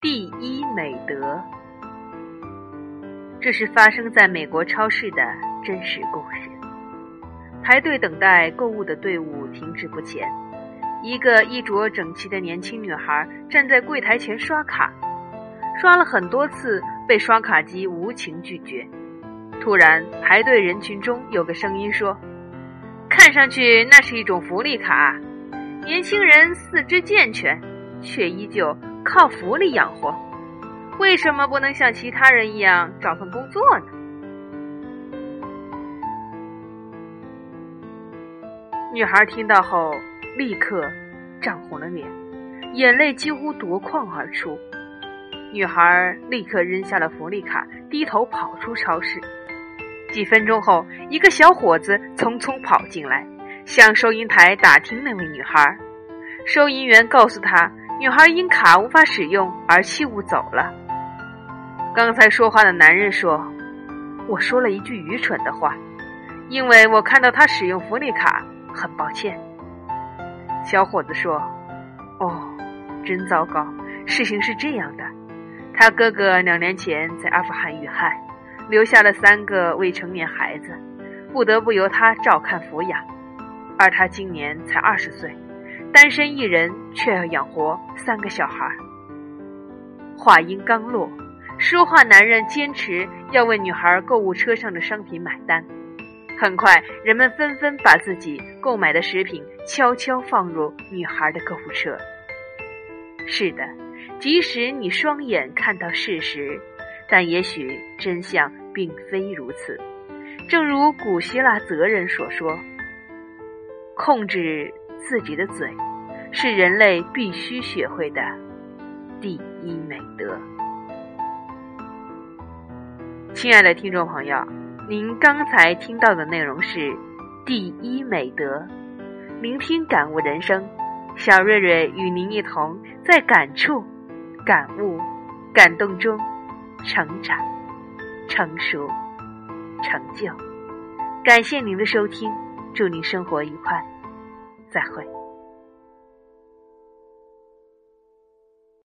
第一美德，这是发生在美国超市的真实故事。排队等待购物的队伍停滞不前，一个衣着整齐的年轻女孩站在柜台前刷卡，刷了很多次，被刷卡机无情拒绝。突然，排队人群中有个声音说：“看上去那是一种福利卡，年轻人四肢健全，却依旧靠福利养活，为什么不能像其他人一样找份工作呢？”女孩听到后立刻涨红了脸，眼泪几乎夺眶而出。女孩立刻扔下了福利卡，低头跑出超市。几分钟后，一个小伙子匆匆跑进来，向收银台打听那位女孩。收银员告诉他，女孩因卡无法使用而弃物走了。刚才说话的男人说：“我说了一句愚蠢的话，因为我看到他使用福利卡，很抱歉。”小伙子说：“哦，真糟糕。事情是这样的，他哥哥两年前在阿富汗遇害。”留下了三个未成年孩子，不得不由他照看抚养，而他今年才二十岁，单身一人，却要养活三个小孩。话音刚落，说话男人坚持要为女孩购物车上的商品买单。很快，人们纷纷把自己购买的食品悄悄放入女孩的购物车。是的，即使你双眼看到事实。但也许真相并非如此，正如古希腊哲人所说：“控制自己的嘴，是人类必须学会的第一美德。”亲爱的听众朋友，您刚才听到的内容是第一美德，聆听感悟人生，小瑞瑞与您一同在感触、感悟、感动中。成长、成熟、成就，感谢您的收听，祝您生活愉快，再会。